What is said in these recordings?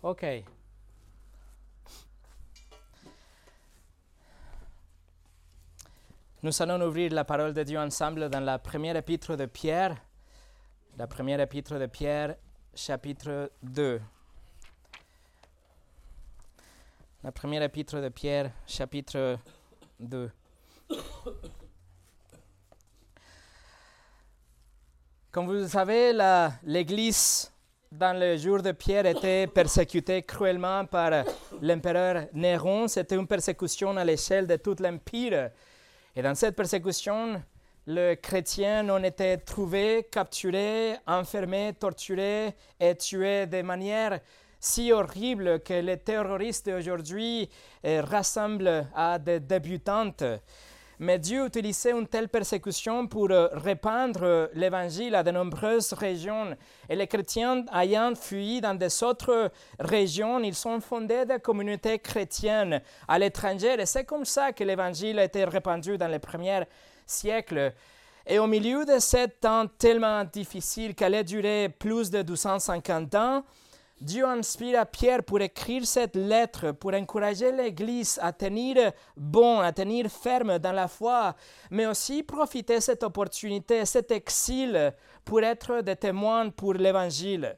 Ok. Nous allons ouvrir la parole de Dieu ensemble dans la première épître de Pierre, la première épître de Pierre, chapitre 2. La première épître de Pierre, chapitre 2. Comme vous le savez, l'Église dans le jour de Pierre était persécutée cruellement par l'empereur Néron. C'était une persécution à l'échelle de tout l'Empire. Et dans cette persécution, les chrétiens ont été trouvés, capturés, enfermés, torturés et tués de manière si horrible que les terroristes d'aujourd'hui euh, rassemblent à des débutantes. Mais Dieu utilisait une telle persécution pour euh, répandre euh, l'évangile à de nombreuses régions. Et les chrétiens ayant fui dans des autres régions, ils sont fondés des communautés chrétiennes à l'étranger. Et c'est comme ça que l'évangile a été répandu dans les premiers siècles. Et au milieu de ce temps tellement difficile qu'elle a duré plus de 250 ans, Dieu inspire à Pierre pour écrire cette lettre, pour encourager l'Église à tenir bon, à tenir ferme dans la foi, mais aussi profiter cette opportunité, cet exil, pour être des témoins pour l'Évangile.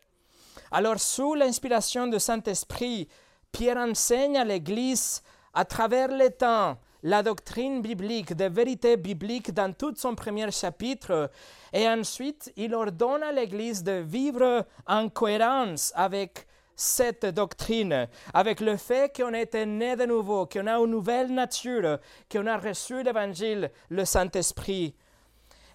Alors, sous l'inspiration du Saint-Esprit, Pierre enseigne à l'Église à travers les temps la doctrine biblique, des vérités bibliques dans tout son premier chapitre. Et ensuite, il ordonne à l'Église de vivre en cohérence avec cette doctrine, avec le fait qu'on été né de nouveau, qu'on a une nouvelle nature, qu'on a reçu l'Évangile, le Saint-Esprit.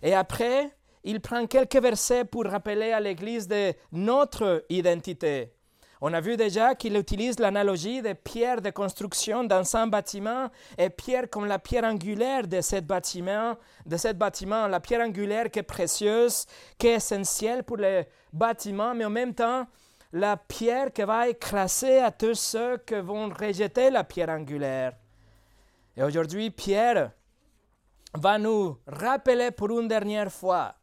Et après, il prend quelques versets pour rappeler à l'Église de notre identité. On a vu déjà qu'il utilise l'analogie des pierres de construction dans un bâtiment et pierre comme la pierre angulaire de ce bâtiment, de ce bâtiment, la pierre angulaire qui est précieuse, qui est essentielle pour le bâtiment, mais en même temps, la pierre qui va écraser à tous ceux qui vont rejeter la pierre angulaire. Et aujourd'hui, Pierre va nous rappeler pour une dernière fois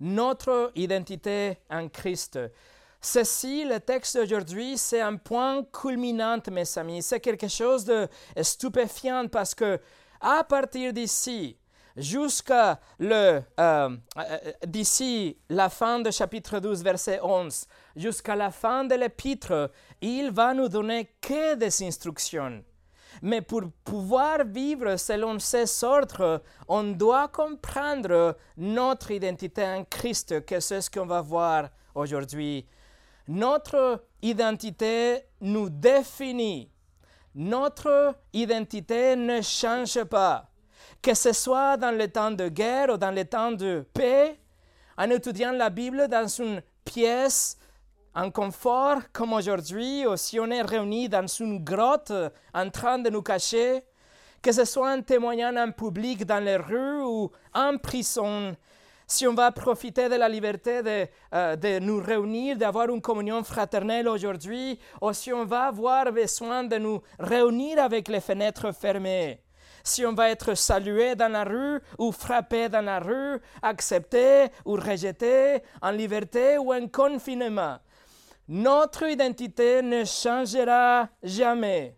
notre identité en Christ. Ceci, le texte d'aujourd'hui, c'est un point culminant, mes amis. C'est quelque chose de stupéfiant parce que à partir d'ici, jusqu'à le euh, euh, d'ici la fin du chapitre 12, verset 11, jusqu'à la fin de l'épître, il va nous donner que des instructions. Mais pour pouvoir vivre selon ces ordres, on doit comprendre notre identité en Christ, que c'est ce qu'on va voir aujourd'hui. Notre identité nous définit. Notre identité ne change pas. Que ce soit dans le temps de guerre ou dans le temps de paix, en étudiant la Bible dans une pièce en confort comme aujourd'hui, ou si on est réunis dans une grotte en train de nous cacher, que ce soit en témoignant en public dans les rues ou en prison, si on va profiter de la liberté de, euh, de nous réunir, d'avoir une communion fraternelle aujourd'hui, ou si on va avoir besoin de nous réunir avec les fenêtres fermées, si on va être salué dans la rue ou frappé dans la rue, accepté ou rejeté, en liberté ou en confinement. Notre identité ne changera jamais.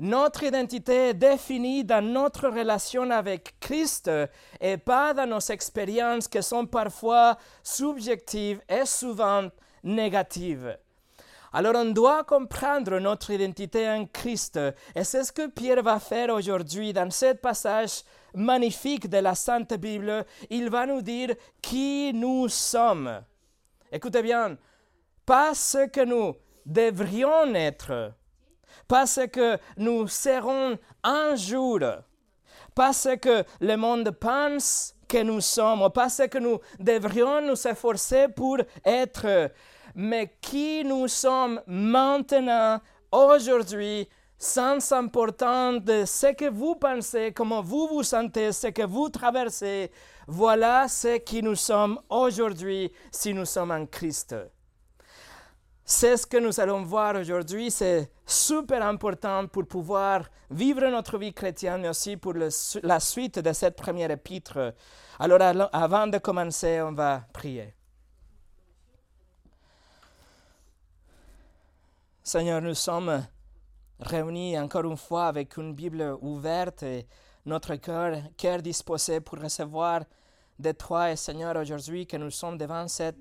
Notre identité est définie dans notre relation avec Christ et pas dans nos expériences qui sont parfois subjectives et souvent négatives. Alors on doit comprendre notre identité en Christ et c'est ce que Pierre va faire aujourd'hui dans ce passage magnifique de la Sainte Bible. Il va nous dire qui nous sommes. Écoutez bien, pas ce que nous devrions être, pas ce que nous serons un jour, pas ce que le monde pense que nous sommes, pas ce que nous devrions nous efforcer pour être, mais qui nous sommes maintenant, aujourd'hui, sans importance de ce que vous pensez, comment vous vous sentez, ce que vous traversez. Voilà ce qui nous sommes aujourd'hui si nous sommes en Christ. C'est ce que nous allons voir aujourd'hui. C'est super important pour pouvoir vivre notre vie chrétienne, mais aussi pour la suite de cette première épître. Alors, avant de commencer, on va prier. Seigneur, nous sommes réunis encore une fois avec une Bible ouverte et notre cœur, cœur disposé pour recevoir de toi, et Seigneur, aujourd'hui que nous sommes devant cette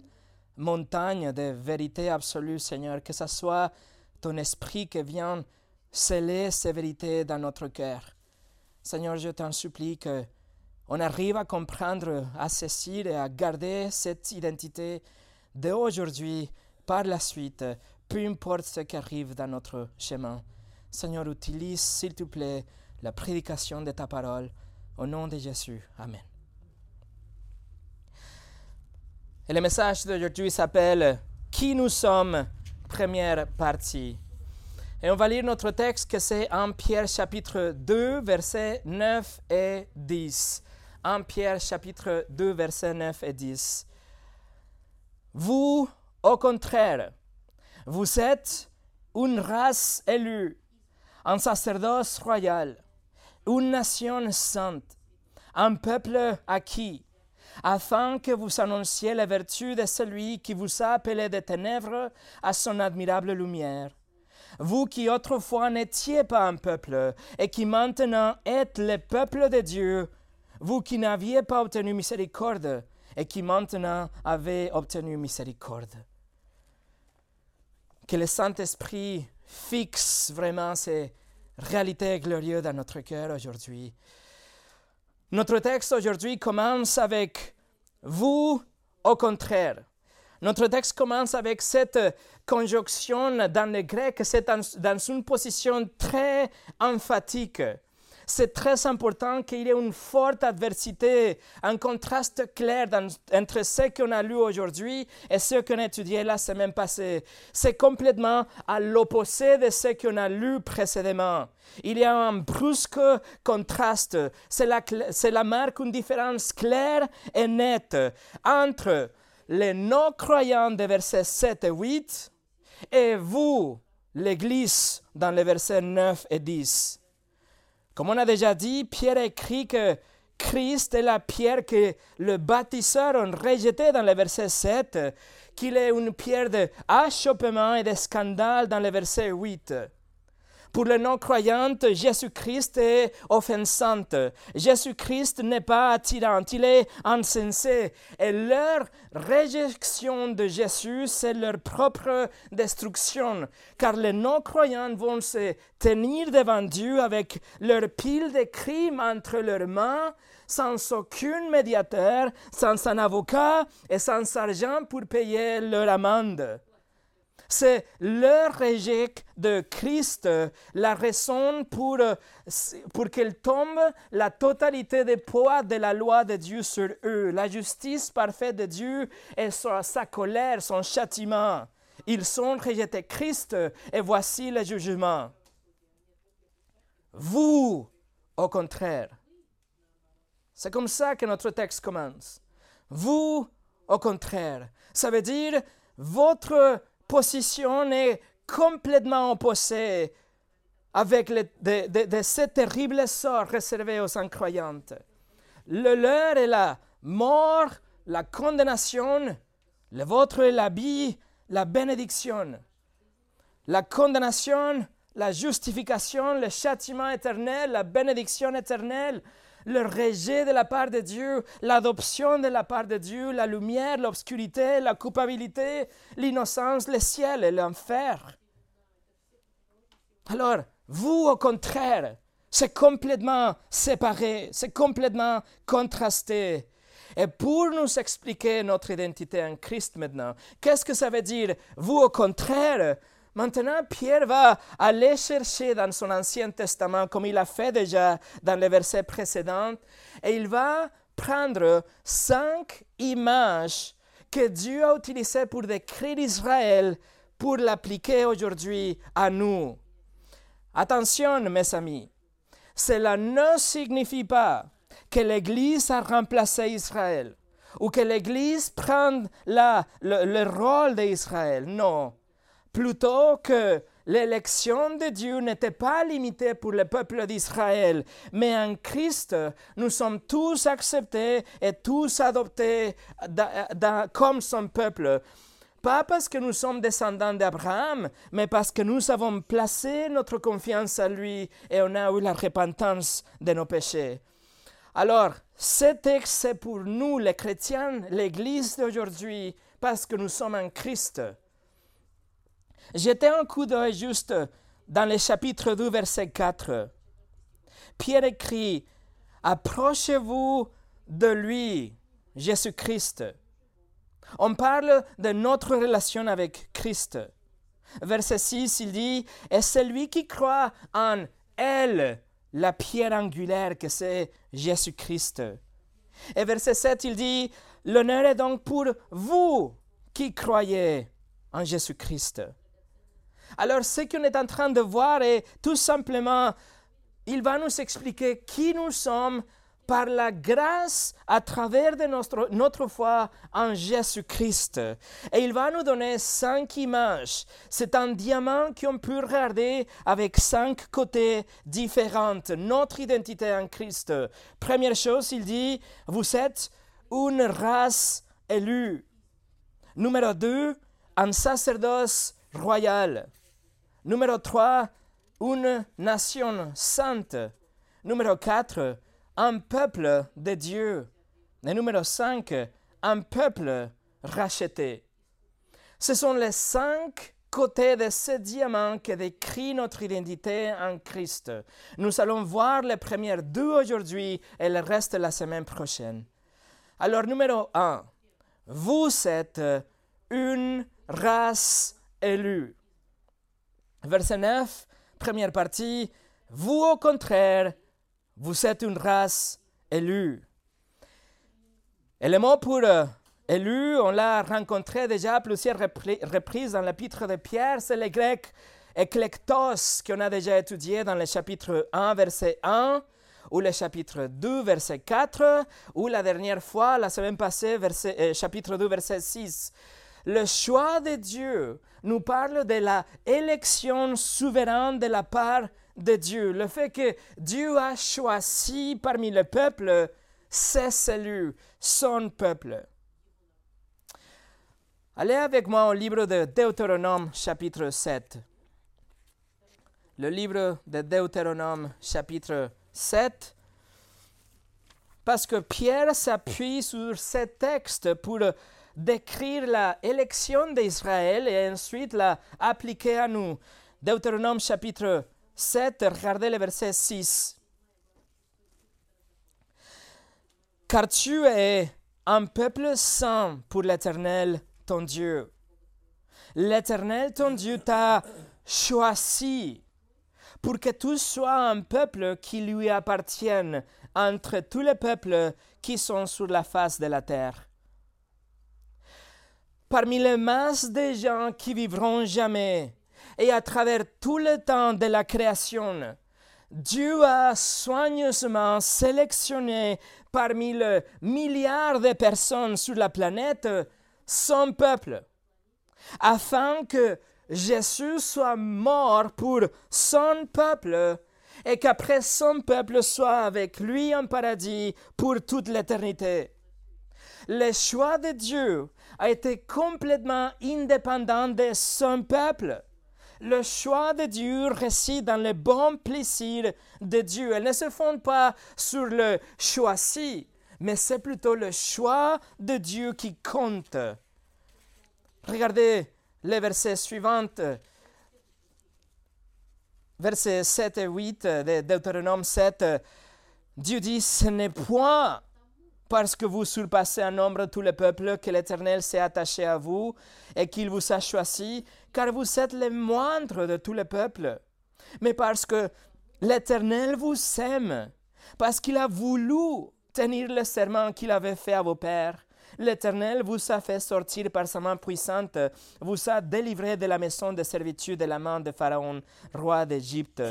montagne de vérité absolue, Seigneur, que ce soit ton esprit qui vient sceller ces vérités dans notre cœur. Seigneur, je t'en supplie que on arrive à comprendre, à saisir et à garder cette identité d'aujourd'hui par la suite, peu importe ce qui arrive dans notre chemin. Seigneur, utilise, s'il te plaît, la prédication de ta parole. Au nom de Jésus. Amen. Et le message d'aujourd'hui s'appelle Qui nous sommes, première partie. Et on va lire notre texte que c'est en Pierre chapitre 2, versets 9 et 10. En Pierre chapitre 2, versets 9 et 10. Vous, au contraire, vous êtes une race élue, un sacerdoce royal, une nation sainte, un peuple acquis afin que vous annonciez la vertu de celui qui vous a appelé des ténèbres à son admirable lumière. Vous qui autrefois n'étiez pas un peuple, et qui maintenant êtes le peuple de Dieu, vous qui n'aviez pas obtenu miséricorde, et qui maintenant avez obtenu miséricorde. Que le Saint-Esprit fixe vraiment ces réalités glorieuses dans notre cœur aujourd'hui. Notre texte aujourd'hui commence avec vous au contraire. Notre texte commence avec cette conjonction dans le grec, c'est dans, une position très emphatique c'est très important qu'il y ait une forte adversité, un contraste clair entre ce qu'on a lu aujourd'hui et ce qu'on a étudié la semaine passée. C'est complètement à l'opposé de ce qu'on a lu précédemment. Il y a un brusque contraste. C'est la, marque une différence claire et nette entre les non-croyants des versets 7 et 8 et vous, l'Église, dans les versets 9 et 10. Comme on a déjà dit, Pierre écrit que Christ est la pierre que le bâtisseur a rejetée dans le verset 7, qu'il est une pierre d'achoppement et de scandale dans le verset 8. Pour les non-croyants, Jésus-Christ est offensant. Jésus-Christ n'est pas attirant, il est insensé. Et leur réjection de Jésus, c'est leur propre destruction. Car les non-croyants vont se tenir devant Dieu avec leur pile de crimes entre leurs mains, sans aucun médiateur, sans un avocat et sans argent pour payer leur amende. C'est leur rejet de Christ la raison pour, pour qu'elle tombe la totalité des poids de la loi de Dieu sur eux. La justice parfaite de Dieu et sa colère, son châtiment. Ils ont rejeté Christ et voici le jugement. Vous, au contraire, c'est comme ça que notre texte commence. Vous, au contraire, ça veut dire votre position est complètement opposée avec de, de, de, ce terrible sort réservé aux incroyantes. Le leur est la mort, la condamnation, le vôtre est la vie, la bénédiction. La condamnation, la justification, le châtiment éternel, la bénédiction éternelle, le rejet de la part de Dieu, l'adoption de la part de Dieu, la lumière, l'obscurité, la culpabilité, l'innocence, le ciel et l'enfer. Alors, vous, au contraire, c'est complètement séparé, c'est complètement contrasté. Et pour nous expliquer notre identité en Christ maintenant, qu'est-ce que ça veut dire? Vous, au contraire, Maintenant, Pierre va aller chercher dans son Ancien Testament, comme il a fait déjà dans les versets précédents, et il va prendre cinq images que Dieu a utilisées pour décrire Israël, pour l'appliquer aujourd'hui à nous. Attention, mes amis, cela ne signifie pas que l'Église a remplacé Israël ou que l'Église prend le rôle d'Israël. Non, plutôt que l'élection de Dieu n'était pas limitée pour le peuple d'Israël, mais en Christ, nous sommes tous acceptés et tous adoptés comme son peuple. pas parce que nous sommes descendants d'Abraham, mais parce que nous avons placé notre confiance en lui et on a eu la repentance de nos péchés. Alors, ce texte, c'est pour nous, les chrétiens, l'Église d'aujourd'hui, parce que nous sommes en Christ. J'étais un coup d'œil juste dans le chapitre 2, verset 4. Pierre écrit, Approchez-vous de lui, Jésus-Christ. On parle de notre relation avec Christ. Verset 6, il dit, Et celui qui croit en elle, la pierre angulaire que c'est Jésus-Christ. Et verset 7, il dit, L'honneur est donc pour vous qui croyez en Jésus-Christ. Alors ce qu'on est en train de voir est tout simplement, il va nous expliquer qui nous sommes par la grâce à travers de notre, notre foi en Jésus-Christ. Et il va nous donner cinq images. C'est un diamant qu'on peut regarder avec cinq côtés différents. Notre identité en Christ. Première chose, il dit, vous êtes une race élue. Numéro deux, un sacerdoce royal. Numéro trois, une nation sainte. Numéro quatre, un peuple de Dieu. Et numéro 5, un peuple racheté. Ce sont les cinq côtés de ce diamant qui décrit notre identité en Christ. Nous allons voir les premières deux aujourd'hui et le reste la semaine prochaine. Alors, numéro 1, vous êtes une race élue. Verset 9, première partie, vous au contraire, vous êtes une race élue. Et le mot pour euh, élu, on l'a rencontré déjà plusieurs reprises dans l'épître de Pierre, c'est le grec eklektos qu'on a déjà étudié dans le chapitre 1, verset 1, ou le chapitre 2, verset 4, ou la dernière fois, la semaine passée, verset, euh, chapitre 2, verset 6. Le choix de Dieu nous parle de la élection souveraine de la part de Dieu, le fait que Dieu a choisi parmi le peuple ses cellules, son peuple. Allez avec moi au livre de Deutéronome chapitre 7. Le livre de Deutéronome chapitre 7. Parce que Pierre s'appuie sur ce texte pour décrire la élection d'Israël et ensuite la à nous. Deutéronome chapitre 7, regardez le verset 6. Car tu es un peuple saint pour l'Éternel, ton Dieu. L'Éternel, ton Dieu, t'a choisi pour que tu sois un peuple qui lui appartienne entre tous les peuples qui sont sur la face de la terre. Parmi les masses de gens qui vivront jamais, et à travers tout le temps de la création, Dieu a soigneusement sélectionné parmi le milliard de personnes sur la planète son peuple, afin que Jésus soit mort pour son peuple et qu'après son peuple soit avec lui en paradis pour toute l'éternité. Le choix de Dieu a été complètement indépendant de son peuple le choix de Dieu réside dans le bon plaisir de Dieu. Elle ne se fonde pas sur le choisi, mais c'est plutôt le choix de Dieu qui compte. Regardez les versets suivants. Versets 7 et 8 de Deutéronome 7. Dieu dit, ce n'est point parce que vous surpassez en nombre tous les peuples que l'Éternel s'est attaché à vous et qu'il vous a choisi, car vous êtes les moindres de tous les peuples, mais parce que l'Éternel vous aime, parce qu'il a voulu tenir le serment qu'il avait fait à vos pères. L'Éternel vous a fait sortir par sa main puissante, vous a délivré de la maison de servitude de la main de Pharaon, roi d'Égypte.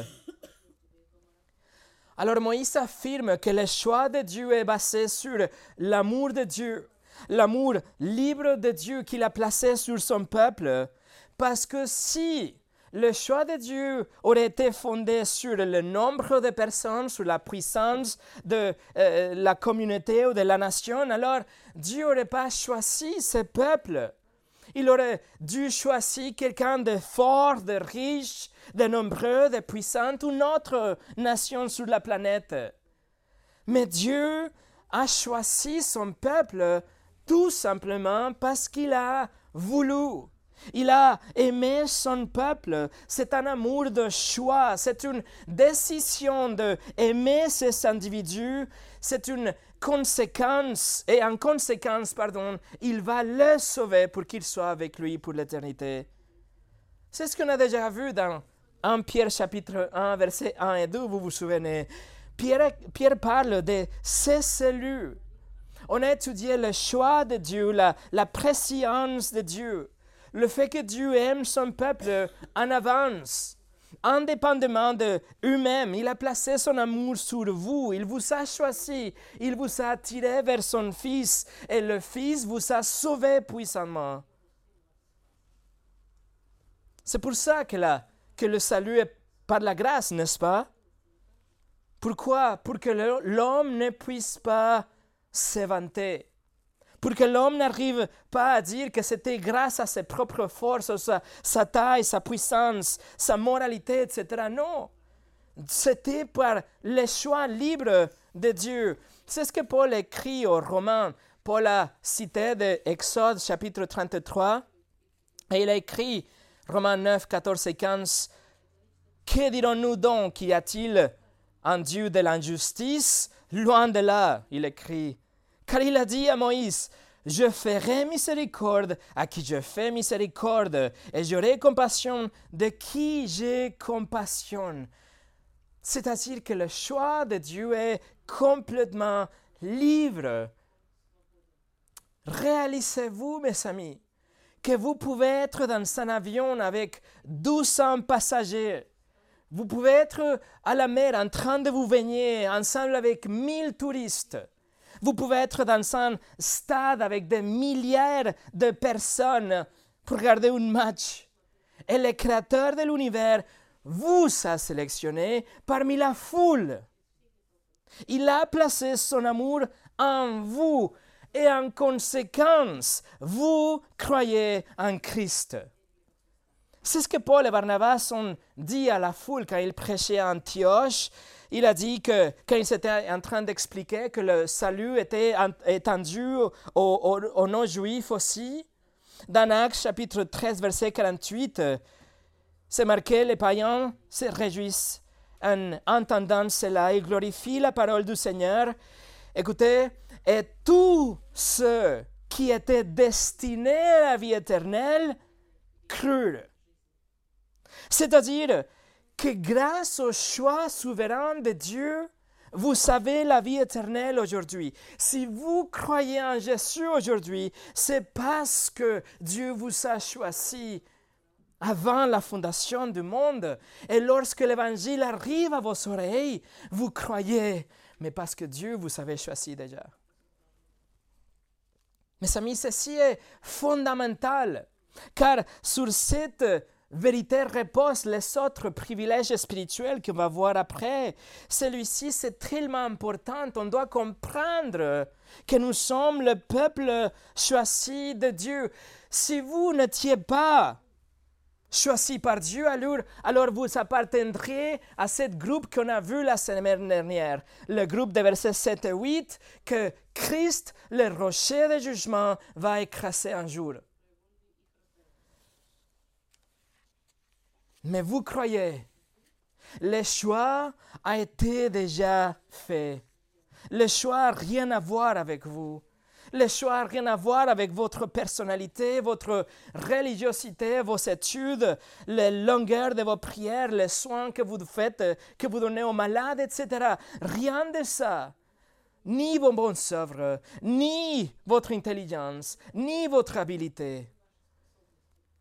Alors Moïse affirme que le choix de Dieu est basé sur l'amour de Dieu, l'amour libre de Dieu qu'il a placé sur son peuple, parce que si le choix de Dieu aurait été fondé sur le nombre de personnes, sur la puissance de euh, la communauté ou de la nation, alors Dieu n'aurait pas choisi ce peuple. Il aurait dû choisir quelqu'un de fort, de riche, de nombreux, de puissant, une autre nation sur la planète. Mais Dieu a choisi son peuple tout simplement parce qu'il a voulu. Il a aimé son peuple. C'est un amour de choix. C'est une décision d'aimer ces individus. C'est une conséquence. Et en conséquence, pardon, il va le sauver pour qu'il soit avec lui pour l'éternité. C'est ce qu'on a déjà vu dans 1 Pierre chapitre 1, versets 1 et 2, vous vous souvenez. Pierre, Pierre parle de ses cellules. On a étudié le choix de Dieu, la, la préscience de Dieu le fait que Dieu aime son peuple en avance, indépendamment de eux-mêmes. Il a placé son amour sur vous, il vous a choisi, il vous a attiré vers son Fils, et le Fils vous a sauvé puissamment. C'est pour ça que, que le salut est par la grâce, n'est-ce pas? Pourquoi? Pour que l'homme ne puisse pas s'éventer pour que l'homme n'arrive pas à dire que c'était grâce à ses propres forces, sa, taille, sa puissance, sa moralité, etc. Non, c'était par le choix libre de Dieu. C'est ce que Paul écrit aux Romains. Paul a cité de Exode chapitre 33 et il a écrit Romains 9, 14 et 15. Que dirons-nous donc? Y a-t-il un Dieu de l'injustice? Loin de là, il écrit. Car il a dit à Moïse, je ferai miséricorde à qui je fais miséricorde, et j'aurai compassion de qui j'ai compassion. C'est-à-dire que le choix de Dieu est complètement libre. Réalisez-vous, mes amis, que vous pouvez être dans un avion avec 1200 passagers. Vous pouvez être à la mer en train de vous baigner ensemble avec 1000 touristes. Vous pouvez être dans un stade avec des milliards de personnes pour regarder un match. Et le créateur de l'univers vous a sélectionné parmi la foule. Il a placé son amour en vous et en conséquence, vous croyez en Christ. C'est ce que Paul et Barnabas ont dit à la foule quand ils prêchaient à Antioche il a dit que quand il était en train d'expliquer que le salut était étendu aux, non-juifs aussi, dans Actes chapitre 13, verset 48, c'est marqué, les païens se réjouissent en entendant cela et glorifient la parole du Seigneur. Écoutez, et tous ceux qui étaient destinés à la vie éternelle crurent. C'est-à-dire, que grâce au choix souverain de Dieu, vous savez la vie éternelle aujourd'hui. Si vous croyez en Jésus aujourd'hui, c'est parce que Dieu vous a choisi avant la fondation du monde. Et lorsque l'évangile arrive à vos oreilles, vous croyez, mais parce que Dieu vous avait choisi déjà. Mes amis, ceci est fondamental, car sur cette vérité repose les autres privilèges spirituels qu'on va voir après. Celui-ci, c'est tellement important. On doit comprendre que nous sommes le peuple choisi de Dieu. Si vous n'étiez pas choisi par Dieu, alors, alors vous appartiendrez à ce groupe qu'on a vu la semaine dernière, le groupe de versets 7 et 8, que Christ, le rocher de jugement, va écraser un jour. Mais vous croyez, le choix a été déjà fait. Le choix n'a rien à voir avec vous. Le choix n'a rien à voir avec votre personnalité, votre religiosité, vos études, la longueur de vos prières, les soins que vous faites, que vous donnez aux malades, etc. Rien de ça. Ni vos bonnes œuvres, ni votre intelligence, ni votre habileté.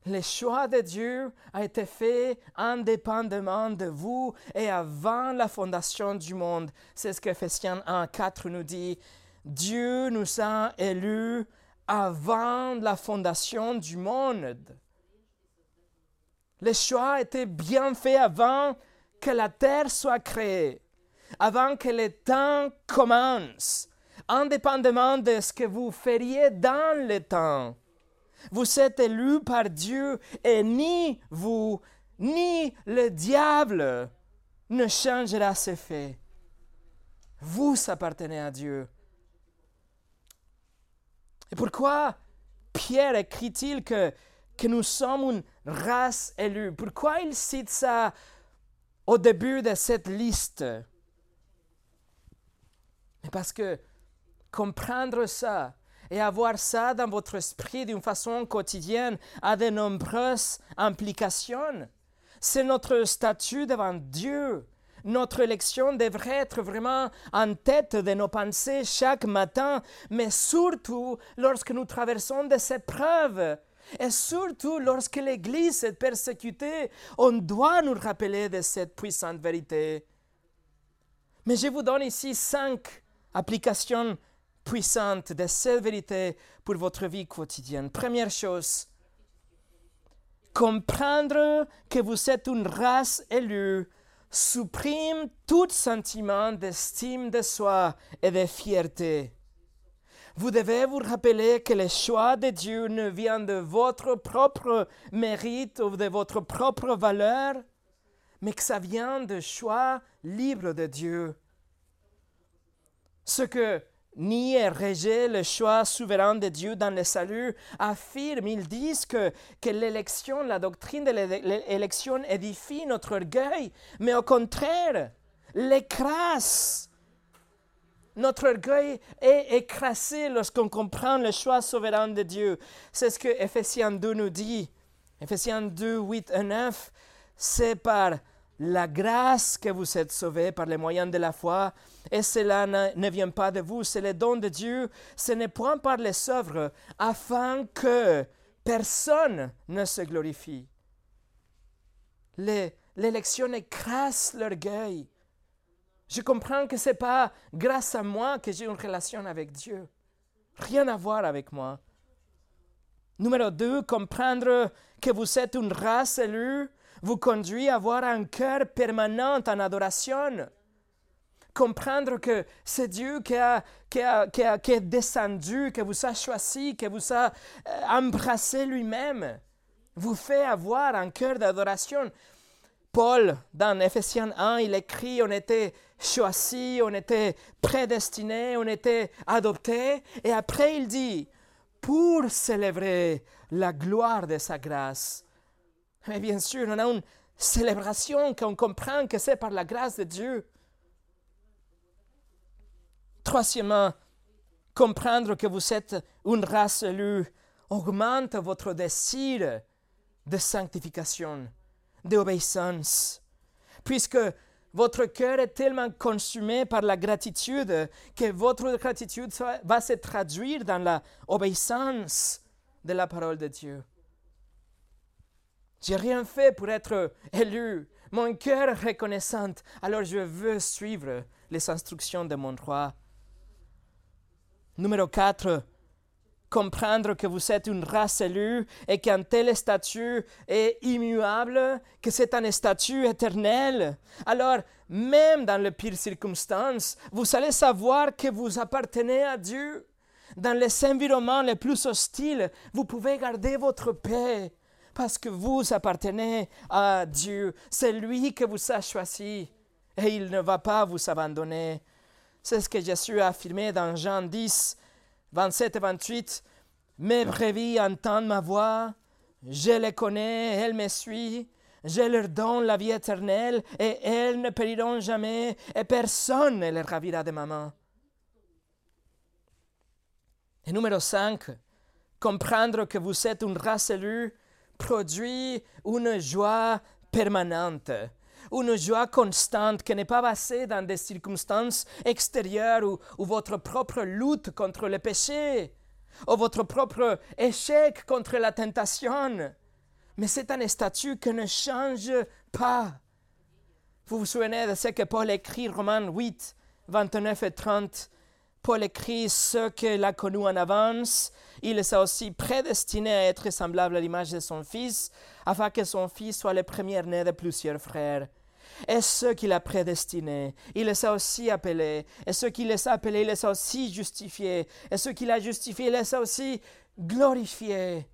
Le choix de Dieu a été fait indépendamment de vous et avant la fondation du monde. C'est ce que qu'Ephésiens 1, 4 nous dit. Dieu nous a élus avant la fondation du monde. Le choix a été bien fait avant que la terre soit créée, avant que le temps commence, indépendamment de ce que vous feriez dans le temps. Vous êtes élus par Dieu et ni vous, ni le diable ne changera ses faits. Vous appartenez à Dieu. Et pourquoi Pierre écrit-il que, que nous sommes une race élue? Pourquoi il cite ça au début de cette liste? Parce que comprendre ça et avoir ça dans votre esprit d'une façon quotidienne a de nombreuses implications. C'est notre statut devant Dieu. Notre élection devrait être vraiment en tête de nos pensées chaque matin, mais surtout lorsque nous traversons des épreuves. Et surtout lorsque l'Église est persécutée, on doit nous rappeler de cette puissante vérité. Mais je vous donne ici cinq applications puissantes de cette vérité pour votre vie quotidienne. Première chose, comprendre que vous êtes une race élue supprime tout sentiment d'estime de soi et de fierté. Vous devez vous rappeler que le choix de Dieu ne vient de votre propre mérite ou de votre propre valeur, mais que ça vient du choix libre de Dieu. Ce que ni et le choix souverain de Dieu dans le salut, affirment, ils disent que, que l'élection, la doctrine de l'élection édifie notre orgueil, mais au contraire, l'écrase. Notre orgueil est écrasé lorsqu'on comprend le choix souverain de Dieu. C'est ce que Ephésiens 2 nous dit. Ephésiens 2, 8 et 9, c'est par la grâce que vous êtes sauvés par les moyens de la foi, et cela ne, vient pas de vous, c'est le don de Dieu, ce n'est point par les œuvres, afin que personne ne se glorifie. L'élection écrase l'orgueil. Je comprends que ce n'est pas grâce à moi que j'ai une relation avec Dieu. Rien à voir avec moi. Numéro 2, comprendre que vous êtes une race élue vous conduit à avoir un cœur permanent en adoration. Comprendre que c'est Dieu qui, a, qui, a, qui, a, est descendu, qui vous a choisi, qui vous a euh, embrassé lui-même, vous fait avoir un cœur d'adoration. Paul, dans Ephésiens 1, il écrit, on était choisi, on était prédestiné, on était adopté. Et après, il dit, pour célébrer la gloire de sa grâce, mais bien sûr, on a une célébration qu'on comprend que c'est par la grâce de Dieu. Troisièmement, comprendre que vous êtes une race élue augmente votre désir de sanctification, d'obéissance, puisque votre cœur est tellement consumé par la gratitude que votre gratitude va se traduire dans l'obéissance de la parole de Dieu. J'ai rien fait pour être élu. Mon cœur est reconnaissant. Alors je veux suivre les instructions de mon roi. Numéro 4. Comprendre que vous êtes une race élue et qu'un tel statut est immuable, que c'est un statut éternel. Alors, même dans les pires circonstances, vous allez savoir que vous appartenez à Dieu. Dans les environnements les plus hostiles, vous pouvez garder votre paix parce que vous appartenez à Dieu. C'est lui qui vous a choisi et il ne va pas vous abandonner. C'est ce que Jésus a affirmé dans Jean 10, 27 et 28. Mes brebis entendent ma voix, je les connais, elles me suivent. Je leur donne la vie éternelle et elles ne périront jamais et personne ne les ravira de ma main. Et numéro 5, comprendre que vous êtes une race élue produit une joie permanente, une joie constante qui n'est pas basée dans des circonstances extérieures ou, ou, votre propre lutte contre le péché, ou votre propre échec contre la tentation. Mais c'est un statut qui ne change pas. Vous vous souvenez de ce que Paul écrit, Romains 8, 29 et 30. Paul écrit ce qu'il a connu en avance. Il est aussi prédestiné à être semblable à l'image de son fils, afin que son fils soit le premier-né de plusieurs frères. Et ce qu'il a prédestiné, il les a aussi appelés. Et ce qu'il les a appelés, il les a aussi justifiés. Et ce qu'il a justifié, il les a aussi glorifiés.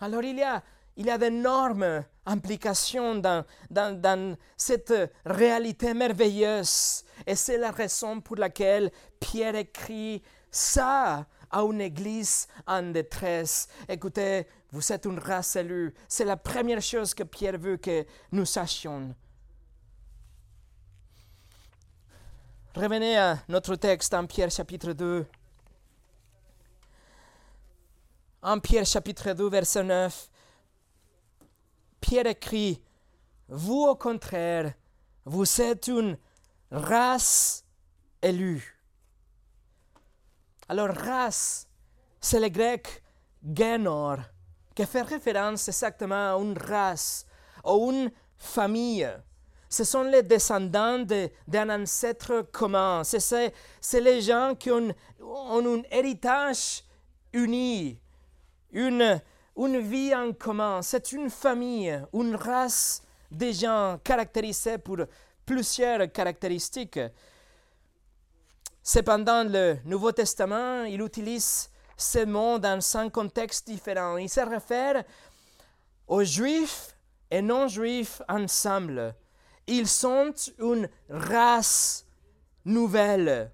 Alors il y a il y a d'énormes implications dans, cette réalité merveilleuse. Et c'est la raison pour laquelle Pierre écrit ça à une église en détresse. Écoutez, vous êtes une race élue. C'est la première chose que Pierre veut que nous sachions. Revenez à notre texte en Pierre chapitre 2. En Pierre chapitre 2, verset 9, Pierre écrit, Vous au contraire, vous êtes une race élue. Alors race, c'est le grec genor, qui fait référence exactement à une race ou une famille ce sont les descendants d'un ancêtre commun. C'est les gens qui ont, un héritage uni, une, une vie en commun. C'est une famille, une race de gens caractérisés pour plusieurs caractéristiques. Cependant, le Nouveau Testament, il utilise ce mot dans cinq contextes différents. Il se réfère aux juifs et non-juifs ensemble. Ils sont une race nouvelle,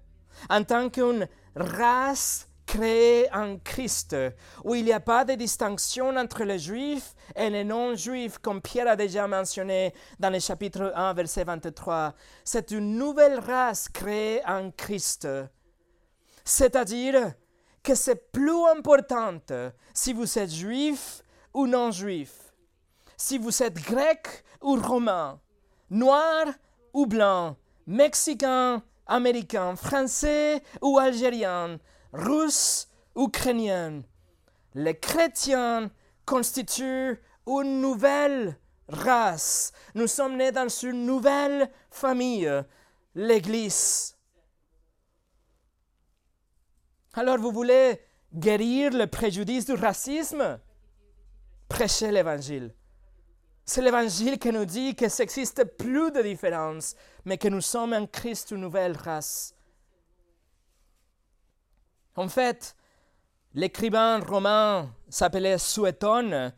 en tant qu'une race créée en Christ, où il n'y a pas de distinction entre les juifs et les non-juifs, comme Pierre a déjà mentionné dans le chapitre 1, verset 23. C'est une nouvelle race créée en Christ. C'est-à-dire que c'est plus important si vous êtes juif ou non-juif, si vous êtes grec ou romain, noir ou blanc, mexicain, américain, français ou algérien, russe ou ukrainien. Les chrétiens constituent une nouvelle race. Nous sommes nés dans une nouvelle famille, l'Église. Alors vous voulez guérir le préjudice du racisme? Prêchez l'Évangile. C'est l'évangile qui nous dit qu'il n'existe plus de différence, mais que nous sommes en Christ une nouvelle race. En fait, l'écrivain romain s'appelait Suétone.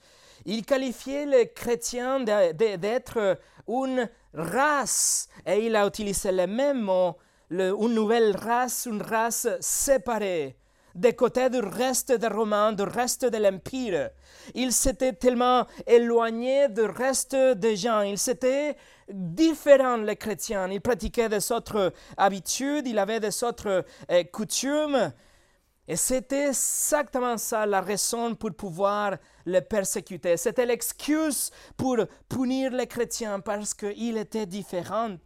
Il qualifiait les chrétiens d'être une race, et il a utilisé le même mot, une nouvelle race, une race séparée des côtés du reste des Romains, du reste de l'Empire. Ils s'étaient tellement éloignés du reste des gens. Ils étaient différents, les chrétiens. Ils pratiquaient des autres habitudes, ils avaient des autres euh, coutumes. Et c'était exactement ça la raison pour pouvoir les persécuter. C'était l'excuse pour punir les chrétiens parce qu'ils étaient différents.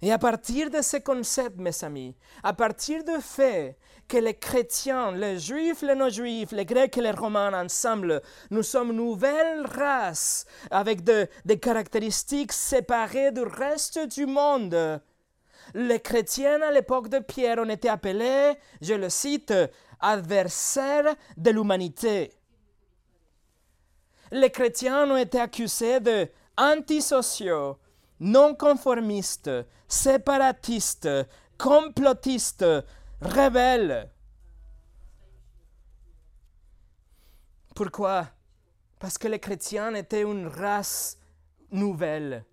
Et à partir de ce concept, mes amis, à partir du fait que les chrétiens, les juifs, les non-juifs, les grecs et les romains ensemble, nous sommes une nouvelle race avec des caractéristiques séparées du reste du monde. Les chrétiens à l'époque de Pierre ont été appelés, je le cite, adversaires de l'humanité. Les chrétiens ont été accusés de antisociaux, non conformistes, séparatistes, complotistes, rebelles. Pourquoi? Parce que les chrétiens étaient une race nouvelle.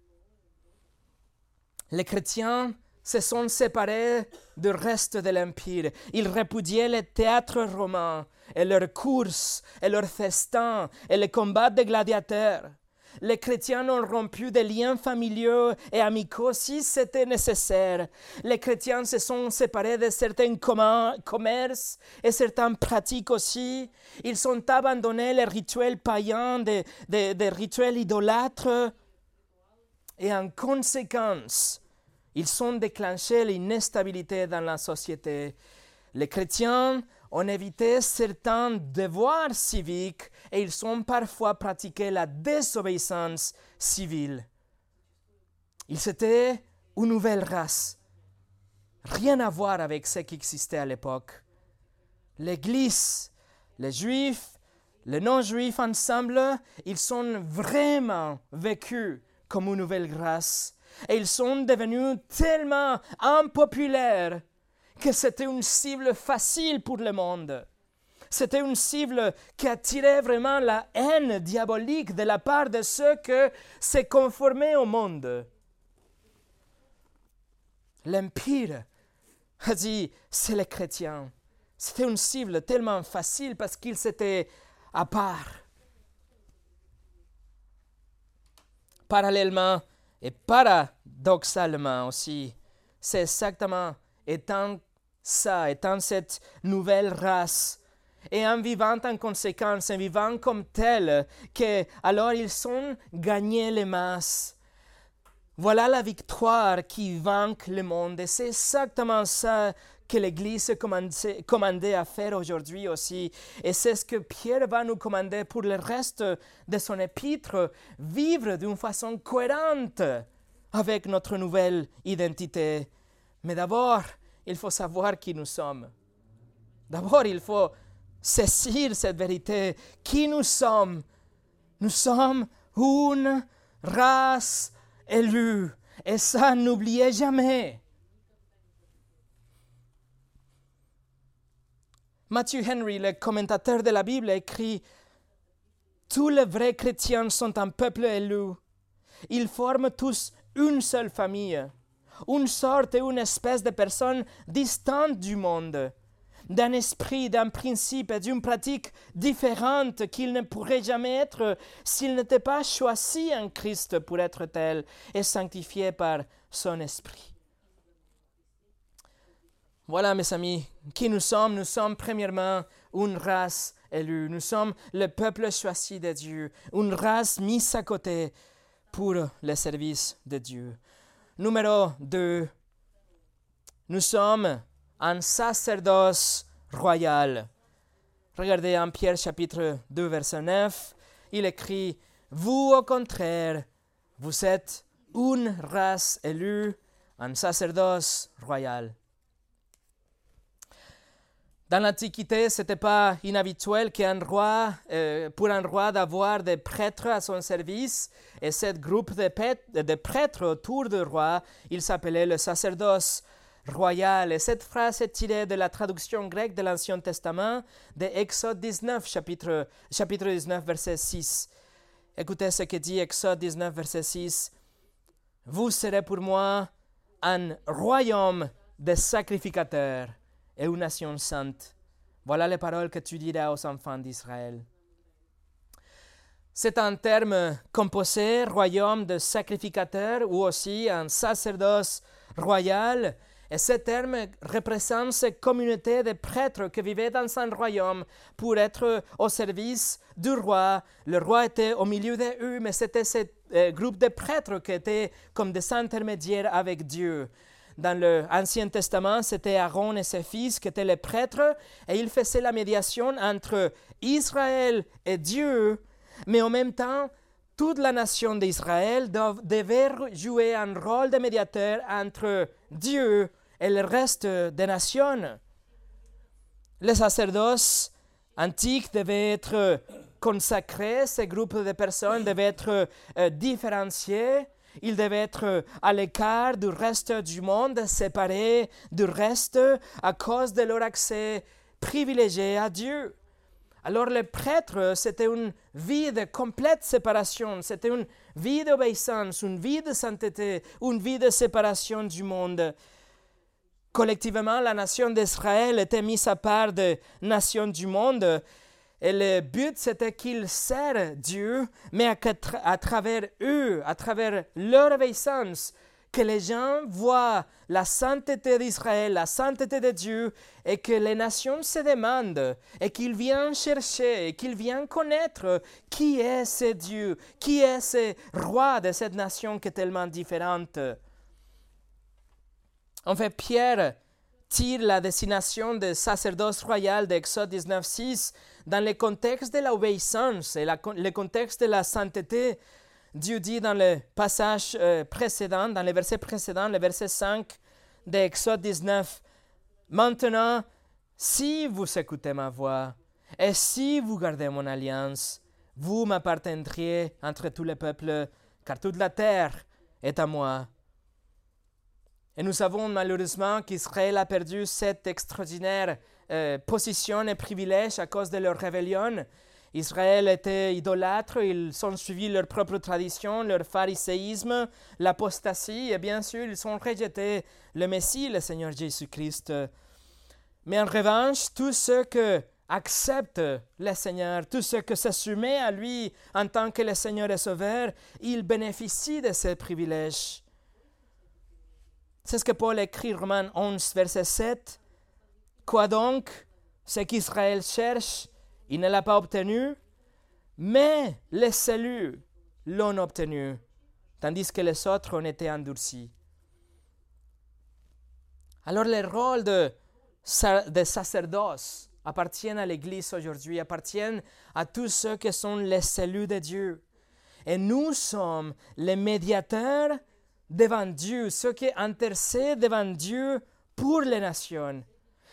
Les chrétiens se sont séparés du reste de l'Empire. Ils répudiaient le théâtre romain et leurs courses et leurs festins et les combats des gladiateurs les chrétiens ont rompu des liens familiaux et amicaux si c'était nécessaire. Les chrétiens se sont séparés de certains commerces et certaines pratiques aussi. Ils ont abandonné les rituels païens, des rituels idolâtres. Et en conséquence, ils ont déclenché l'instabilité dans la société. Les chrétiens ont évité certains devoirs civiques et ils ont parfois pratiqué la désobéissance civile. Ils étaient une nouvelle race. Rien à voir avec ce qui existait à l'époque. L'Église, les Juifs, les non-Juifs ensemble, ils sont vraiment vécus comme une nouvelle race. Et ils sont devenus tellement impopulaires que c'était une cible facile pour le monde. c'était une cible qui attirait vraiment la haine diabolique de la part de ceux qui se conformaient au monde. L'Empire a dit, c'est les chrétiens. C'était une cible tellement facile parce qu'ils étaient à part. Parallèlement et paradoxalement aussi, c'est exactement étant ça, étant cette nouvelle race, et en vivant en conséquence, en vivant comme tel, que alors ils ont gagné les masses. Voilà la victoire qui vainque le monde. Et c'est exactement ça que l'Église est commandée à faire aujourd'hui aussi. Et c'est ce que Pierre va nous commander pour le reste de son épître, vivre d'une façon cohérente avec notre nouvelle identité. Mais d'abord, il faut savoir qui nous sommes. D'abord, il faut saisir cette vérité. Qui nous sommes? Nous sommes une race élue. Et ça, n'oubliez jamais. Matthew Henry, le commentateur de la Bible, écrit Tous les vrais chrétiens sont un peuple élu. Ils forment tous une seule famille, une sorte et une espèce de personnes distantes du monde, d'un esprit, d'un principe et d'une pratique différente qu'ils ne pourraient jamais être s'ils n'étaient pas choisis en Christ pour être tels et sanctifiés par son esprit. Voilà, mes amis, qui nous sommes. Nous sommes premièrement une race élue. Nous sommes le peuple choisi de Dieu, une race mise à côté pour le service de Dieu. Numéro 2. Nous sommes un sacerdoce royal. Regardez en Pierre chapitre 2 verset 9, il écrit, Vous au contraire, vous êtes une race élue, un sacerdoce royal. Dans l'Antiquité, ce n'était pas inhabituel qu'un roi, euh, pour un roi d'avoir des prêtres à son service, et ce groupe de, de prêtres autour du roi, il s'appelait le sacerdoce royal. Et cette phrase est tirée de la traduction grecque de l'Ancien Testament, de Exode 19, chapitre, chapitre 19, verset 6. Écoutez ce que dit Exode 19, verset 6. Vous serez pour moi un royaume de sacrificateurs et une nation sainte. Voilà les paroles que tu diras aux enfants d'Israël. C'est un terme composé, royaume de sacrificateurs ou aussi un sacerdoce royal. Et ce terme représente cette communauté de prêtres qui vivaient dans un royaume pour être au service du roi. Le roi était au milieu d'eux, mais c'était ce euh, groupe de prêtres qui étaient comme des intermédiaires avec Dieu dans l'Ancien Testament, c'était Aaron et ses fils qui étaient les prêtres, et ils faisaient la médiation entre Israël et Dieu, mais en même temps, toute la nation d'Israël devait jouer un rôle de médiateur entre Dieu et le reste des nations. Les sacerdoces antiques devaient être consacrés, ces groupes de personnes devaient être euh, différenciés, ils devaient être à l'écart du reste du monde, séparés du reste à cause de leur accès privilégié à Dieu. Alors le prêtre, c'était une vie de complète séparation, c'était une vie d'obéissance, une vie de sainteté, une vie de séparation du monde. Collectivement, la nation d'Israël était mise à part des nations du monde et le but, c'était qu'ils servent Dieu, mais à, travers eux, à travers leur obéissance, que les gens voient la sainteté d'Israël, la sainteté de Dieu, et que les nations se demandent, et qu'ils viennent chercher, et qu'ils viennent connaître qui est ce Dieu, qui est ce roi de cette nation qui est tellement différente. En fait, Pierre tire la destination de sacerdoce royal d'Exode 19.6 dans le contexte de l'obéissance et le contexte de la sainteté. Dieu dit dans le passage euh, précédent, dans le verset précédent, le verset 5 d'Exode 19, Maintenant, si vous écoutez ma voix et si vous gardez mon alliance, vous m'appartiendriez entre tous les peuples, car toute la terre est à moi. Et nous savons malheureusement qu'Israël a perdu cette extraordinaire euh, position et privilèges à cause de leur rébellion. Israël était idolâtre, ils ont suivi leur propre tradition, leur phariséisme, l'apostasie, et bien sûr, ils ont rejeté le Messie, le Seigneur Jésus-Christ. Mais en revanche, tous ceux qui acceptent le Seigneur, tous ceux qui s'assument à lui en tant que le Seigneur et Sauveur, ils bénéficient de ces privilèges. C'est ce que Paul écrit, Romains 11, verset 7. Quoi donc? Ce qu'Israël cherche, il ne l'a pas obtenu, mais les saluts l'ont obtenu, tandis que les autres ont été endurcis. Alors le rôle de, de sacerdoce appartient à l'Église aujourd'hui, appartient à tous ceux qui sont les saluts de Dieu. Et nous sommes les médiateurs devant Dieu, ceux qui intercèdent devant Dieu pour les nations.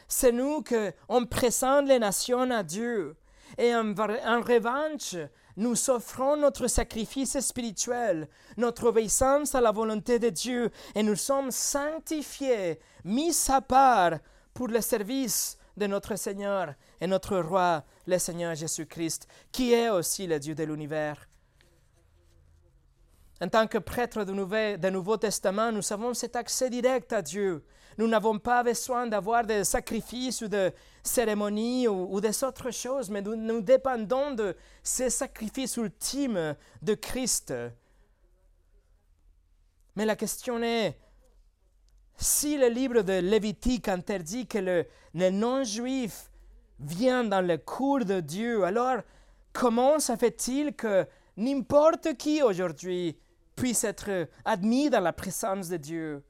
C'est nous qui on présente les nations à Dieu. Et en, revanche, nous offrons notre sacrifice spirituel, notre obéissance à la volonté de Dieu, et nous sommes sanctifiés, mis à part pour le service de notre Seigneur et notre Roi, le Seigneur Jésus-Christ, qui est aussi le Dieu de l'univers. En tant que prêtre du Nouveau, Testament, nous avons cet accès direct à Dieu. Nous n'avons pas besoin d'avoir des sacrifices ou de cérémonies ou, des autres choses, mais nous, dépendons de ces sacrifices ultimes de Christ. Mais la question est, si le livre de Lévitique interdit que le non-juif vienne dans le cours de Dieu, alors comment ça fait-il que n'importe qui aujourd'hui puisse être admis dans la présence de Dieu.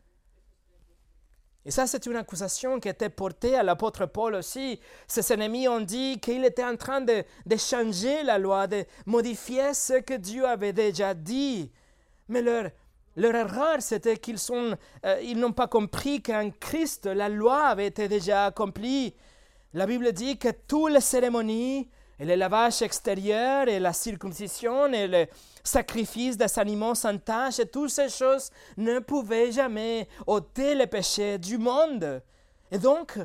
Et ça, c'est une accusation qui était portée à l'apôtre Paul aussi. Ses ennemis ont dit qu'il était en train de, changer la loi, de modifier ce que Dieu avait déjà dit. Mais leur, leur erreur, c'était qu'ils euh, ils n'ont pas compris qu'en Christ, la loi avait été déjà accomplie. La Bible dit que toutes les cérémonies, et le lavage extérieur, et la circoncision, et le sacrifice des animaux sans tâche, et toutes ces choses ne pouvaient jamais ôter le péché du monde. Et donc,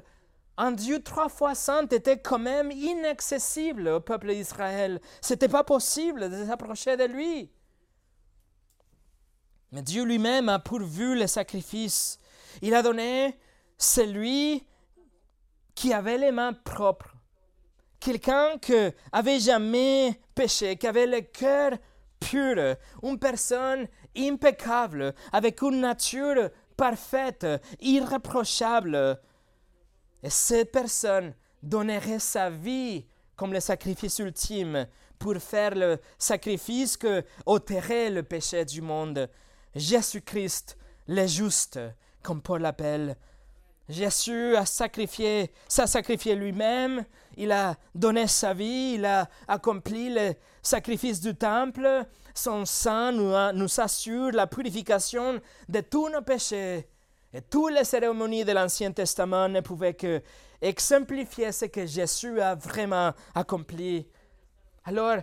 un Dieu trois fois saint était quand même inaccessible au peuple d'Israël. C'était pas possible de s'approcher de lui. Mais Dieu lui-même a pourvu le sacrifice. Il a donné celui qui avait les mains propres quelqu'un qui avait jamais péché, qui avait le cœur pur, une personne impeccable, avec une nature parfaite, irréprochable. Et cette personne donnerait sa vie comme le sacrifice ultime pour faire le sacrifice que ôterait le péché du monde. Jésus-Christ, le juste, comme Paul l'appelle. Jésus a sacrifié, s'est sacrifié lui-même, il a donné sa vie, il a accompli le sacrifice du temple, son sang nous, assure la purification de tous nos péchés. Et toutes les cérémonies de l'Ancien Testament ne pouvaient que exemplifier ce que Jésus a vraiment accompli. Alors,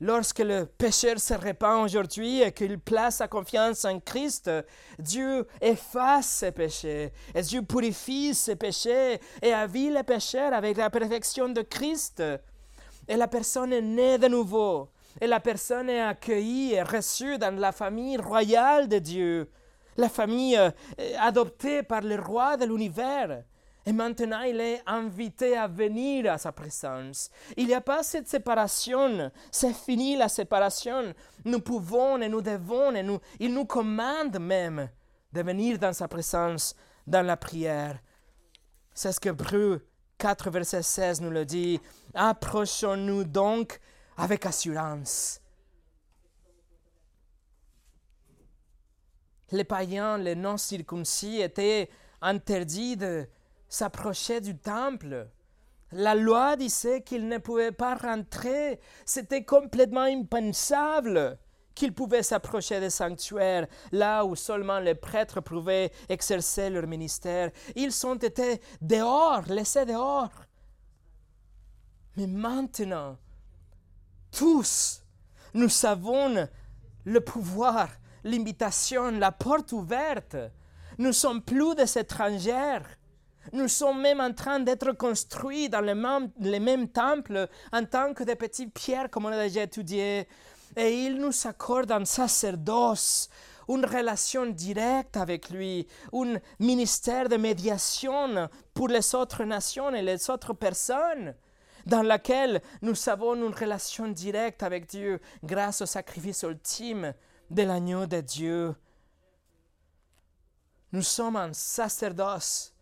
Lorsque le pécheur se répand aujourd'hui et qu'il place sa confiance en Christ, Dieu efface ses péchés et Dieu purifie ses péchés et avile les pécheurs avec la perfection de Christ. Et la personne est née de nouveau et la personne est accueillie et reçue dans la famille royale de Dieu, la famille euh, adoptée par le roi de l'univers. Et maintenant, il est invité à venir à sa présence. Il n'y a pas cette séparation. C'est fini la séparation. Nous pouvons et nous devons et nous, il nous commande même de venir dans sa présence dans la prière. C'est ce que Breu 4, verset 16 nous le dit. Approchons-nous donc avec assurance. Les païens, les non-circoncis étaient interdits de s'approchait du temple. La loi disait qu'il ne pouvait pas rentrer. C'était complètement impensable qu'il pouvait s'approcher des sanctuaires, là où seulement les prêtres pouvaient exercer leur ministère. Ils ont été dehors, laissés dehors. Mais maintenant, tous, nous savons le pouvoir, l'invitation, la porte ouverte. Nous sommes plus des étrangers. Nous sommes même en train d'être construits dans les mêmes, les temples en tant que des petites pierres, comme on a déjà étudié. Et il nous accorde un sacerdoce, une relation directe avec lui, un ministère de médiation pour les autres nations et les autres personnes, dans laquelle nous avons une relation directe avec Dieu grâce au sacrifice ultime de l'agneau de Dieu. Nous sommes un sacerdoce.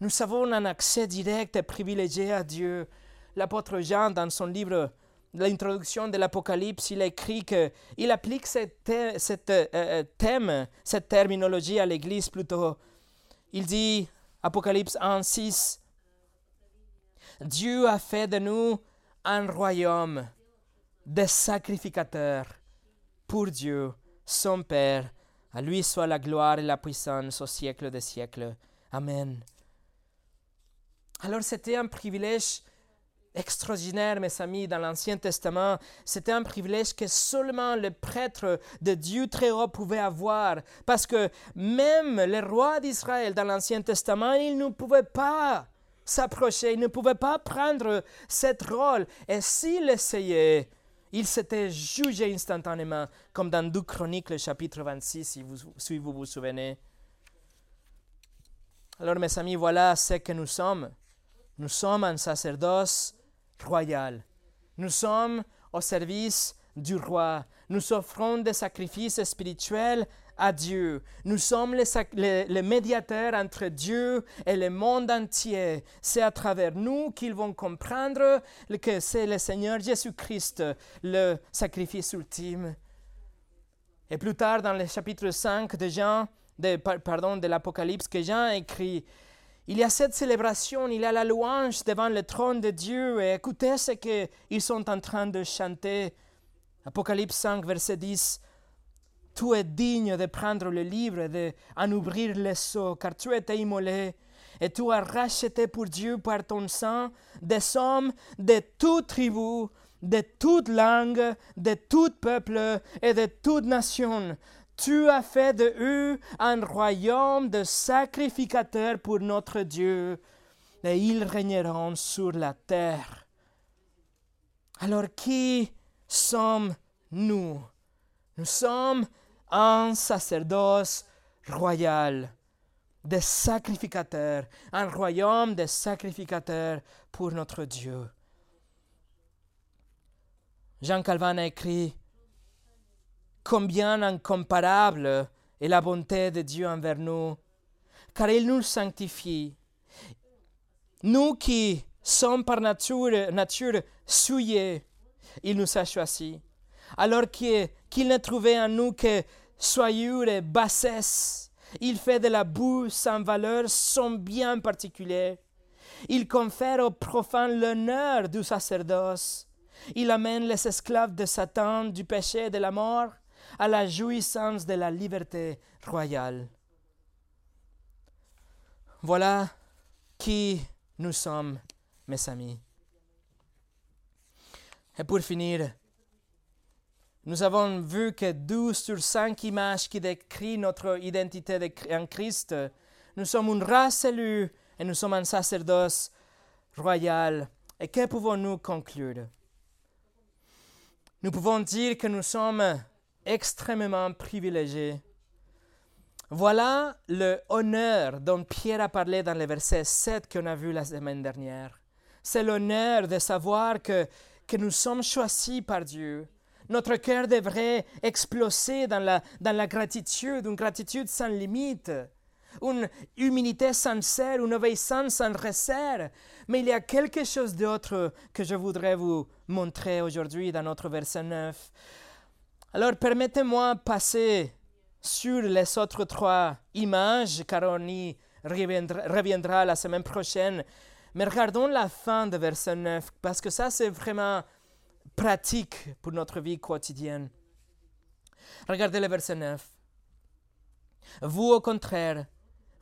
Nous avons un accès direct et privilégié à Dieu. L'apôtre Jean, dans son livre l'introduction de l'Apocalypse, il écrit qu'il applique ce euh, euh, thème, cette terminologie à l'Église plutôt. Il dit, Apocalypse 1, 6, Dieu a fait de nous un royaume de sacrificateurs pour Dieu, son Père. À lui soit la gloire et la puissance au siècle des siècles. Amen. Alors c'était un privilège extraordinaire, mes amis, dans l'Ancien Testament. C'était un privilège que seulement le prêtre de Dieu très haut pouvait avoir. Parce que même les rois d'Israël dans l'Ancien Testament, ils ne pouvaient pas s'approcher, ils ne pouvaient pas prendre cette rôle. Et s'ils essayaient, ils s'étaient jugés instantanément, comme dans 2 Chroniques, le chapitre 26, si vous, si vous vous souvenez. Alors, mes amis, voilà ce que nous sommes. Nous sommes un sacerdoce royal. Nous sommes au service du roi. Nous offrons des sacrifices spirituels à Dieu. Nous sommes les, médiateurs entre Dieu et le monde entier. C'est à travers nous qu'ils vont comprendre que c'est le Seigneur Jésus-Christ, le sacrifice ultime. Et plus tard, dans le chapitre 5 de Jean, pardon, de l'Apocalypse, que Jean écrit, il y a cette célébration, il y a la louange devant le trône de Dieu et écoutez ce qu'ils sont en train de chanter. Apocalypse 5, verset 10. Tu es digne de prendre le livre et d'en ouvrir les seaux, car tu étais immolé et tu as racheté pour Dieu par ton sang des hommes de toute tribu, de toute langue, de tout peuple et de toute nation. Tu as fait de eux un royaume de sacrificateurs pour notre Dieu, et ils régneront sur la terre. Alors qui sommes-nous? Nous sommes un sacerdoce royal, des sacrificateurs, un royaume de sacrificateurs pour notre Dieu. Jean Calvin a écrit combien incomparable est la bonté de Dieu envers nous, car il nous sanctifie. Nous qui sommes par nature, nature souillés, il nous a choisis. Alors qu'il n'a trouvé en nous que soyure et bassesse, il fait de la boue sans valeur son bien particulier. Il confère aux profanes l'honneur du sacerdoce. Il amène les esclaves de Satan, du péché et de la mort à la jouissance de la liberté royale. Voilà qui nous sommes, mes amis. Et pour finir, nous avons vu que 12 sur 5 images qui décrivent notre identité en Christ, nous sommes une race élue et nous sommes un sacerdoce royal. Et que pouvons-nous conclure? Nous pouvons dire que nous sommes extrêmement privilégié. Voilà le honneur dont Pierre a parlé dans le verset 7 qu'on a vu la semaine dernière. C'est l'honneur de savoir que, que nous sommes choisis par Dieu. Notre cœur devrait exploser dans la, dans la gratitude, une gratitude sans limite, une humilité sincère, une obéissance sans réserve. Mais il y a quelque chose d'autre que je voudrais vous montrer aujourd'hui dans notre verset 9. Alors permettez-moi de passer sur les autres trois images, car on y reviendra, la semaine prochaine. Mais regardons la fin de verset 9, parce que ça c'est vraiment pratique pour notre vie quotidienne. Regardez le verset 9. Vous, au contraire,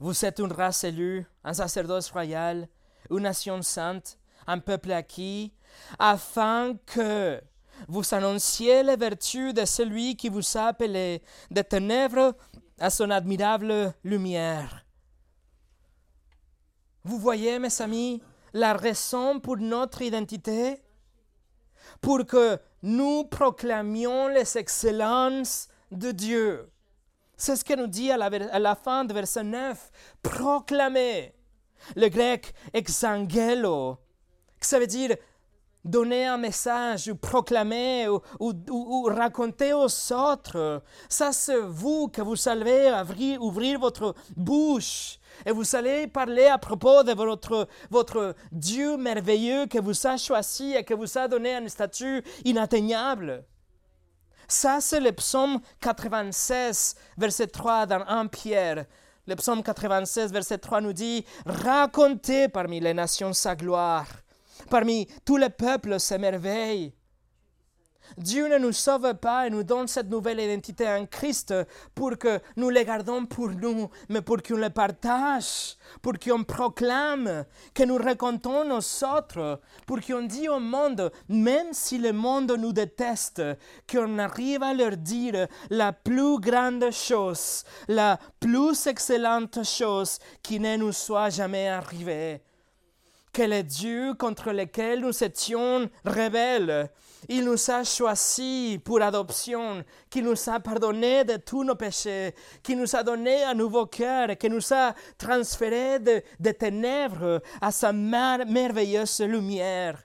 vous êtes une race élue, un sacerdoce royal, une nation sainte, un peuple acquis, afin que vous annonciez les vertus de celui qui vous a appelé des ténèbres à son admirable lumière. Vous voyez, mes amis, la raison pour notre identité? Pour que nous proclamions les excellences de Dieu. C'est ce que nous dit à la, fin de verset 9. Proclamer. Le grec exangelo, ça veut dire donner un message, ou proclamer, ou, raconter aux autres. Ça, c'est vous que vous savez ouvrir, votre bouche. Et vous allez parler à propos de votre, votre Dieu merveilleux que vous a choisi et que vous a donné un statut inatteignable. Ça, c'est le psaume 96, verset 3 dans 1 Pierre. Le psaume 96, verset 3 nous dit Racontez parmi les nations sa gloire Parmi tous les peuples s'émerveillent. Dieu ne nous sauve pas et nous donne cette nouvelle identité en Christ pour que nous les gardons pour nous, mais pour qu'on les partage, pour qu'on proclame, que nous racontons nos autres, pour qu'on dise au monde, même si le monde nous déteste, qu'on arrive à leur dire la plus grande chose, la plus excellente chose qui ne nous soit jamais arrivée que le Dieu contre lequel nous étions rebelles, il nous a choisis pour adoption, qu'il nous a pardonné de tous nos péchés, qu'il nous a donné un nouveau cœur, qu'il nous a transféré de, ténèbres à sa merveilleuse lumière.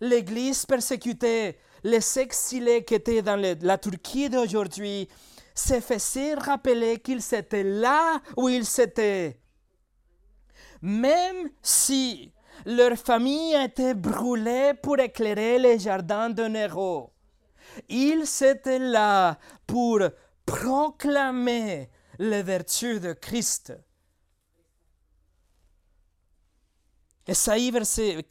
L'Église persécutée, les exilés qui étaient dans la Turquie d'aujourd'hui, se faisaient rappeler qu'ils étaient là où ils étaient même si leur famille été brûlée pour éclairer les jardins de Néro. Ils étaient là pour proclamer les vertus de Christ. Esaïe,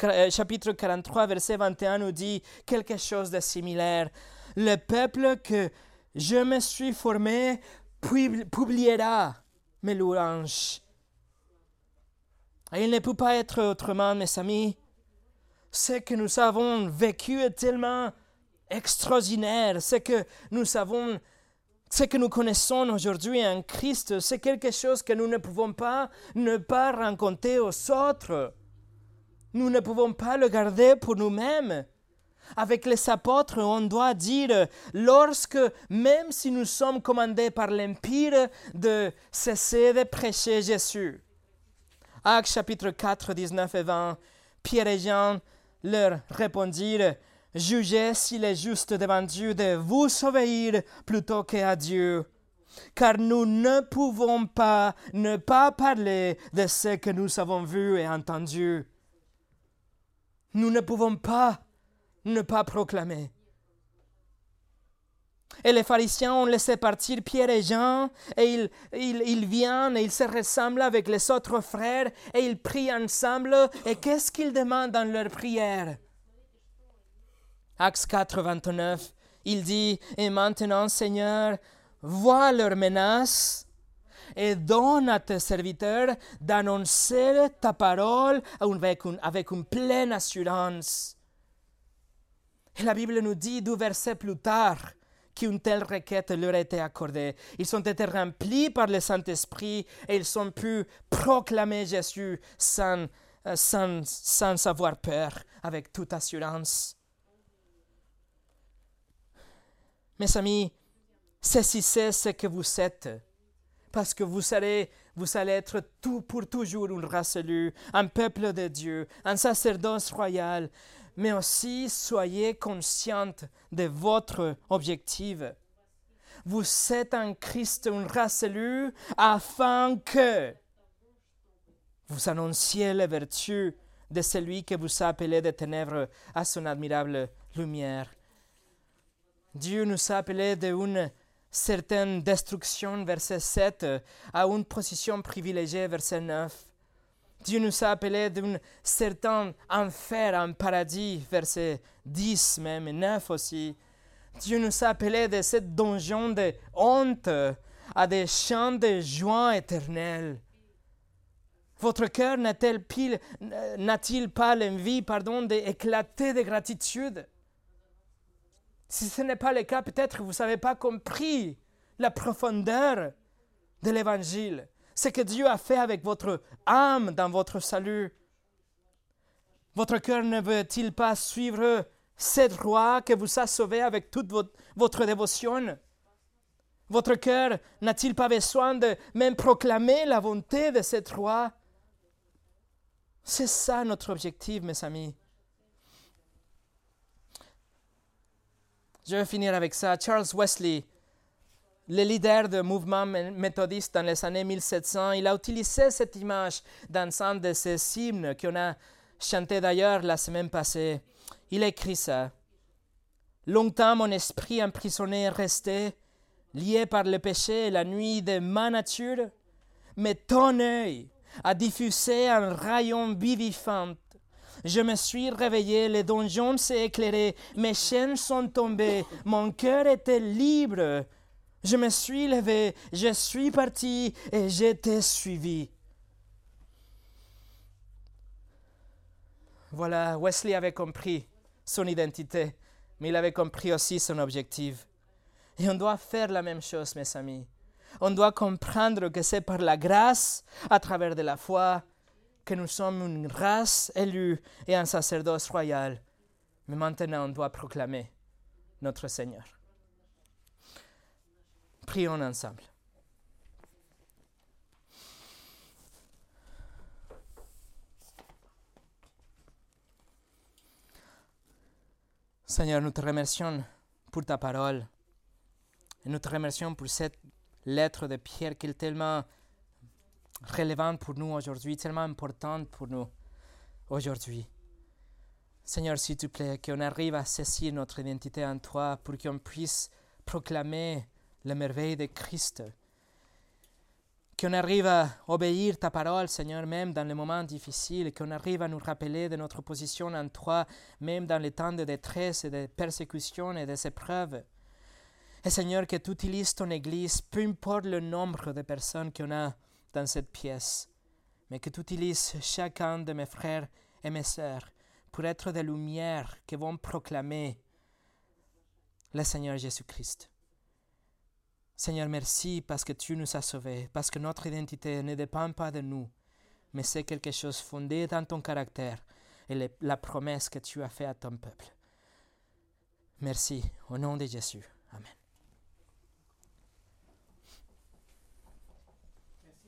euh, chapitre 43, verset 21 nous dit quelque chose de similaire. Le peuple que je me suis formé publiera mes louanges il ne peut pas être autrement, mes amis. Ce que nous avons vécu est tellement extraordinaire. Ce que nous avons, ce que nous connaissons aujourd'hui en Christ, c'est quelque chose que nous ne pouvons pas ne pas raconter aux autres. Nous ne pouvons pas le garder pour nous-mêmes. Avec les apôtres, on doit dire, lorsque, même si nous sommes commandés par l'Empire, de cesser de prêcher Jésus. Actes chapitre 4, 19 et 20, Pierre et Jean leur répondirent, Jugez s'il est juste devant Dieu de vous obéir plutôt qu'à Dieu. Car nous ne pouvons pas ne pas parler de ce que nous avons vu et entendu. Nous ne pouvons pas ne pas proclamer. Et les pharisiens ont laissé partir Pierre et Jean, et ils, ils, viennent et ils se ressemblent avec les autres frères, et ils prient ensemble. Et qu'est-ce qu'ils demandent dans leur prière? Actes 4, 29, il dit, Et maintenant, Seigneur, vois leurs menaces et donne à tes serviteurs d'annoncer ta parole avec une, avec une pleine assurance. Et la Bible nous dit deux versets plus tard, qu'une telle requête leur a été accordée. Ils ont été remplis par le Saint-Esprit et ils ont pu proclamer Jésus sans, euh, sans, sans avoir peur, avec toute assurance. Mes amis, saisissez ce que vous êtes, parce que vous allez, vous allez être tout pour toujours une race élue, un peuple de Dieu, un sacerdoce royal, mais aussi soyez consciente de votre objectif. Vous êtes en Christ une race élue afin que vous annonciez les vertus de celui que vous a appelé des ténèbres à son admirable lumière. Dieu nous a appelés d'une certaine destruction, verset 7, à une position privilégiée, verset 9. Dieu nous a appelés d'un certain enfer, un paradis, verset 10 même, et 9 aussi. Dieu nous a appelés de cette donjon de honte à des champs de joie éternelle. Votre cœur n'a-t-il pas l'envie, pardon, d'éclater de gratitude? Si ce n'est pas le cas, peut-être vous n'avez pas compris la profondeur de l'Évangile. Ce que Dieu a fait avec votre âme dans votre salut. Votre cœur ne veut-il pas suivre cette roi que vous a sauvé avec toute votre, dévotion? Votre cœur n'a-t-il pas besoin de même proclamer la bonté de cette roi? C'est ça notre objectif, mes amis. Je vais finir avec ça. Charles Wesley, le leader du mouvement méthodiste dans les années 1700, il a utilisé cette image dans un de ses hymnes qu'on a chanté d'ailleurs la semaine passée. Il écrit ça. Longtemps mon esprit emprisonné est resté, lié par le péché et la nuit de ma nature, mais ton œil a diffusé un rayon vivifiant je me suis réveillé, les donjons s'est éclairé, mes chaînes sont tombées, mon cœur était libre. Je me suis levé, je suis parti et j'étais suivi. Voilà, Wesley avait compris son identité, mais il avait compris aussi son objectif. Et on doit faire la même chose, mes amis. On doit comprendre que c'est par la grâce, à travers de la foi, que nous sommes une race élue et un sacerdoce royal. Mais maintenant, on doit proclamer notre Seigneur. Prions ensemble. Seigneur, nous te remercions pour ta parole. Nous te remercions pour cette lettre de Pierre qui est tellement relevante pour nous aujourd'hui, tellement importante pour nous aujourd'hui. Seigneur, s'il te plaît, qu'on arrive à saisir notre identité en toi pour qu'on puisse proclamer la merveille de Christ. Qu'on arrive à obéir ta parole, Seigneur, même dans les moments difficiles, qu'on arrive à nous rappeler de notre position en toi, même dans les temps de détresse et de persécution et des épreuves. Et Seigneur, que tu utilises ton Église, peu importe le nombre de personnes qu'on a dans cette pièce, mais que tu utilises chacun de mes frères et mes sœurs pour être des lumières qui vont proclamer le Seigneur Jésus-Christ. Seigneur, merci parce que tu nous as sauvés, parce que notre identité ne dépend pas de nous, mais c'est quelque chose fondé dans ton caractère et la promesse que tu as faite à ton peuple. Merci, au nom de Jésus.